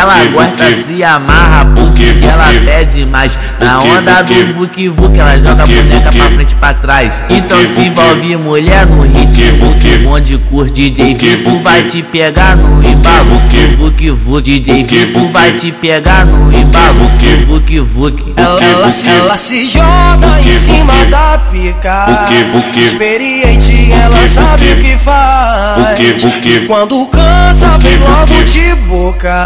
Ela gosta, se amarra porque ela pede mais Na onda do Vuk Vuk Ela joga a boneca pra frente e pra trás Então se envolve mulher no ritmo Onde curte DJ Fico vai te pegar no embalo Vuk Vuk DJ Fico vai te pegar no embalo Vuk Vuk ela, ela, ela se joga em cima da pica Experiente, ela sabe o que faz Quando cansa, vem logo de boca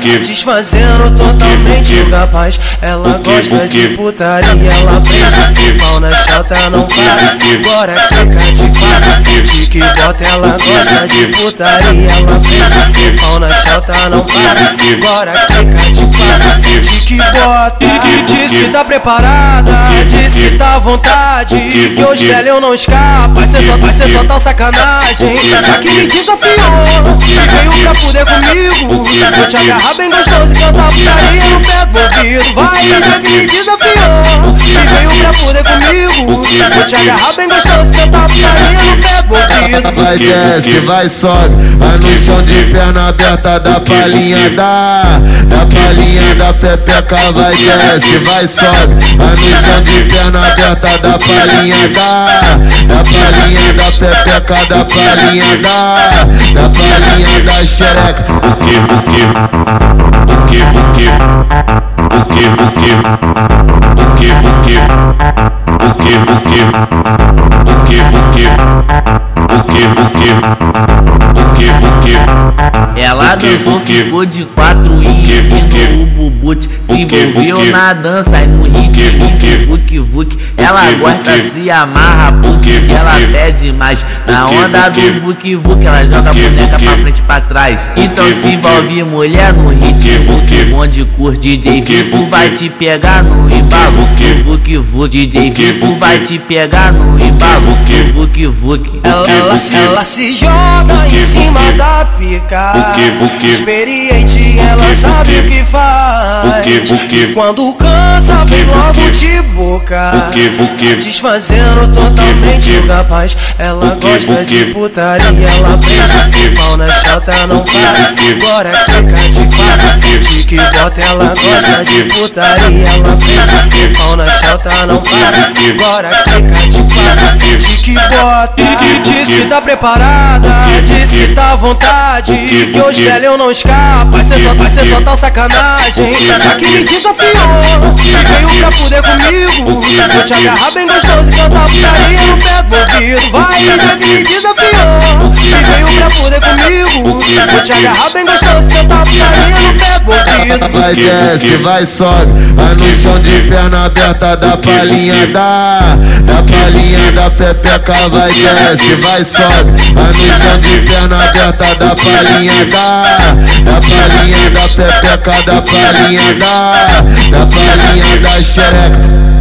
Satisfazendo totalmente o capaz Ela gosta de putaria Ela prende pau na chota, não para Agora clica de quatro Que bota, ela gosta de putaria Ela prende pau na chota, não para Agora clica de quatro Que bota E diz que tá preparada Diz que tá à vontade Que hoje velho eu não escapa Vai ser, to vai ser total sacanagem Já que me desafiou E veio Vou te agarrar bem gostoso e cantar putaria no pé do ouvido Vai, já me desafiou E veio pra fuder comigo Vou te agarrar bem gostoso e cantar putaria no pé do ouvido Vai desce, vai sobe Vai no chão de perna aberta Da palhinha da Da palhinha da pepeca Vai desce, vai sobe Vai no chão de perna aberta Da palhinha da Da palhinha da pepeca Da palhinha da Da palhinha xereca buque, buque, buque, buque, buque, buque, buque, buque, buque, buque, buque, buque, buque, buque, buque, Ela dançou, ficou de quatro e bubute Se envolveu na dança e no ritmo Vuk Vuk. Ela gosta, se amarra porque ela pede mais. Na onda do Vuk Vuk Ela joga a boneca pra frente e pra trás. Então se envolve mulher no ritmo Onde curte DJ Fico vai te pegar no embalo Vuk Vuk DJ Fico vai te pegar no embalo Vuk Vuk ela, ela, ela se joga em cima da pica. Experiente, ela sabe o que faz. Quando cansa, vem logo de boca Satisfazendo totalmente o capaz Ela gosta de putaria Ela prende pau na chota, não para Agora clica de quatro Que bota, ela gosta de putaria Ela prende pau na chota, não para Agora clica de quatro Que bota E diz que tá preparada Diz que tá à vontade Que hoje velho eu não escapa Vai ser, to vai ser total sacanagem me desafiou E pra fuder comigo. Vou te agarrar bem gostoso e cantar putaria no pé do ouvido Vai, já que me desafiou E veio pra fuder comigo. Vou te agarrar bem gostoso Vai desce, vai sobe. Vai no chão de perna aberta Da palhinha da Da palhinha da pepeca Vai desce, vai sobe. Vai no chão de perna aberta Da palhinha da Da palhinha da pepeca Da palhinha da Da palhinha da xereca